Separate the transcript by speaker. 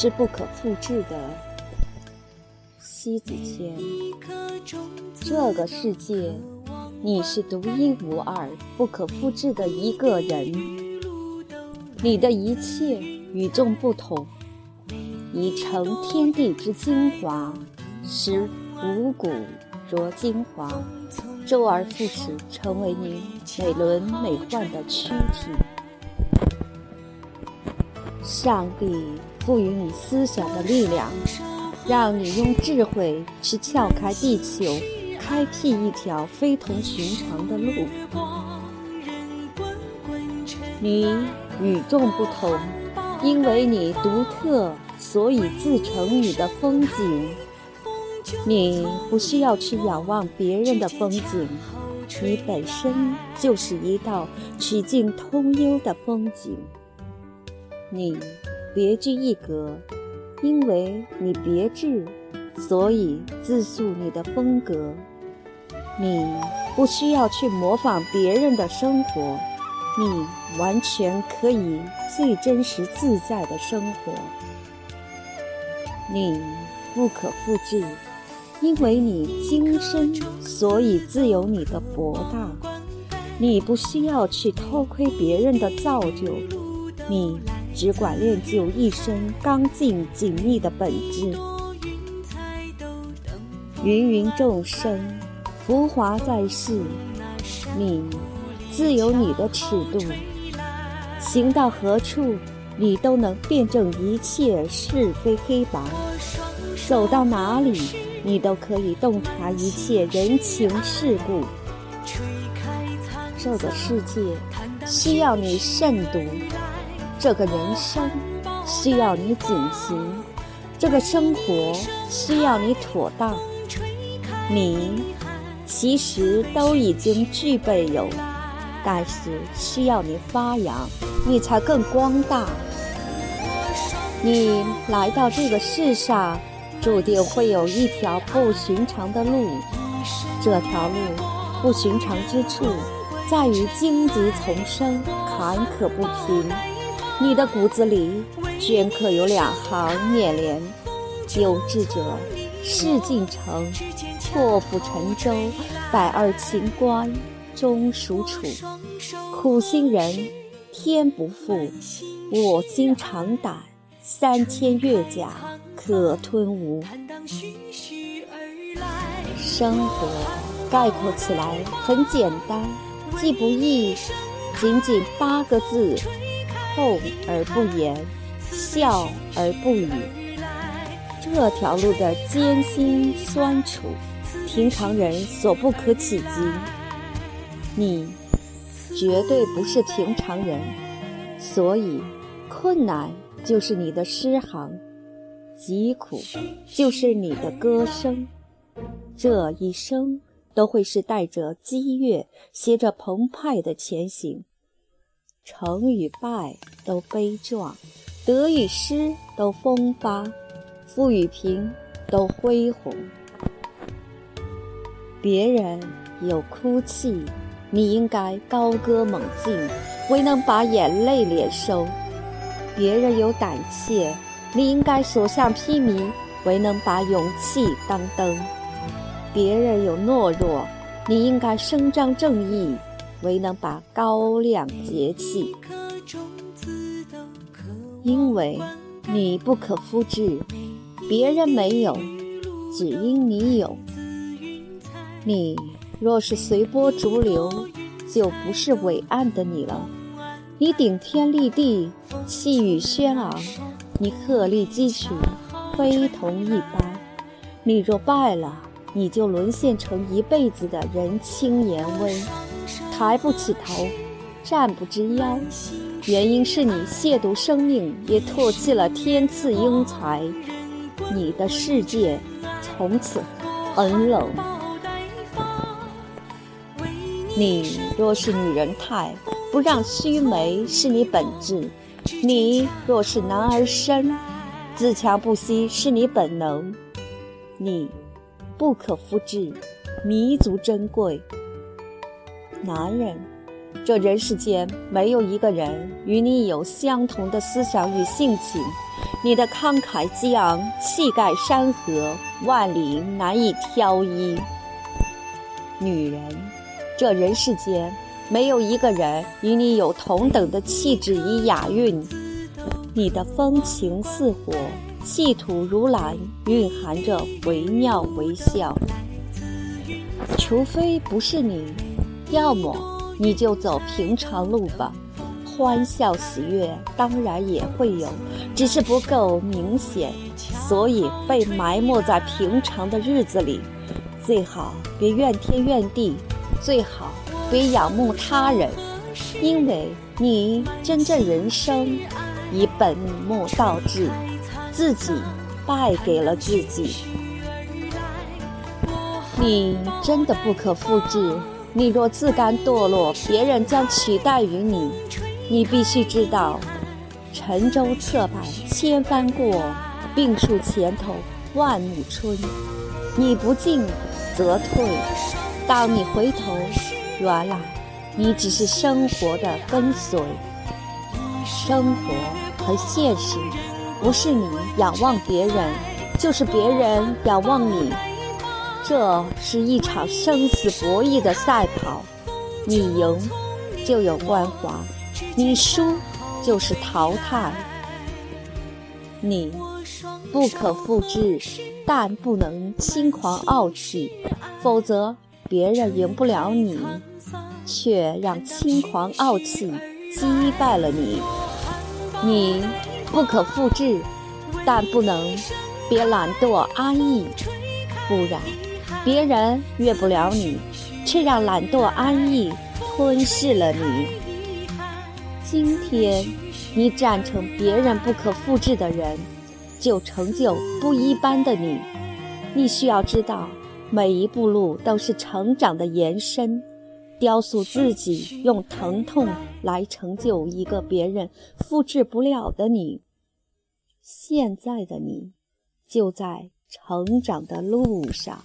Speaker 1: 是不可复制的。西子谦，这个世界，你是独一无二、不可复制的一个人。你的一切与众不同，已成天地之精华，使五谷着精华，周而复始，成为你美轮美奂的躯体。上帝赋予你思想的力量，让你用智慧去撬开地球，开辟一条非同寻常的路。你与众不同，因为你独特，所以自成你的风景。你不需要去仰望别人的风景，你本身就是一道曲径通幽的风景。你别具一格，因为你别致，所以自述你的风格。你不需要去模仿别人的生活，你完全可以最真实自在的生活。你不可复制，因为你精深，所以自有你的博大。你不需要去偷窥别人的造就，你。只管练就一身刚劲紧密的本质。芸芸众生，浮华在世，你自有你的尺度。行到何处，你都能辩证一切是非黑白；走到哪里，你都可以洞察一切人情世故。这个世界需要你慎独。这个人生需要你谨行，这个生活需要你妥当。你其实都已经具备有，但是需要你发扬，你才更光大。你来到这个世上，注定会有一条不寻常的路。这条路不寻常之处，在于荆棘丛生，坎坷不平。你的骨子里镌刻有两行念联：有志者事竟成，破釜沉舟，百二秦关终属楚；苦心人天不负，我心长胆，三千越甲可吞吴。生活概括起来很简单，既不易，仅仅八个字。厚而不言，笑而不语。这条路的艰辛酸楚，平常人所不可企及。你绝对不是平常人，所以困难就是你的诗行，疾苦就是你的歌声。这一生都会是带着激越，携着澎湃的前行。成与败都悲壮，得与失都风发，富与贫都恢宏。别人有哭泣，你应该高歌猛进，未能把眼泪敛收；别人有胆怯，你应该所向披靡，未能把勇气当灯；别人有懦弱，你应该伸张正义。唯能把高亮节气，因为你不可复制，别人没有，只因你有。你若是随波逐流，就不是伟岸的你了。你顶天立地，气宇轩昂，你鹤立鸡群，非同一般。你若败了，你就沦陷成一辈子的人轻言微。抬不起头，站不直腰，原因是你亵渎生命，也唾弃了天赐英才。你的世界从此很冷。你若是女人态，不让须眉是你本质；你若是男儿身，自强不息是你本能。你不可复制，弥足珍贵。男人这人世间没有一个人与你有相同的思想与性情。你的慷慨激昂，气盖山河，万里难以挑一。女人，这人世间没有一个人与你有同等的气质与雅韵。你的风情似火，气吐如兰，蕴含着惟妙惟肖。除非不是你，要么你就走平常路吧。欢笑喜悦当然也会有，只是不够明显，所以被埋没在平常的日子里。最好别怨天怨地，最好别仰慕他人，因为你真正人生已本末倒置，自己败给了自己。你真的不可复制。你若自甘堕落，别人将取代于你。你必须知道，沉舟侧畔千帆过，病树前头万木春。你不进。则退。当你回头，原来你只是生活的跟随。生活和现实，不是你仰望别人，就是别人仰望你。这是一场生死博弈的赛跑，你赢就有光华，你输就是淘汰。你不可复制。但不能轻狂傲气，否则别人赢不了你，却让轻狂傲气击败了你。你不可复制，但不能别懒惰安逸，不然别人越不了你，却让懒惰安逸吞噬了你。今天你站成别人不可复制的人。就成就不一般的你。你需要知道，每一步路都是成长的延伸。雕塑自己，用疼痛来成就一个别人复制不了的你。现在的你，就在成长的路上。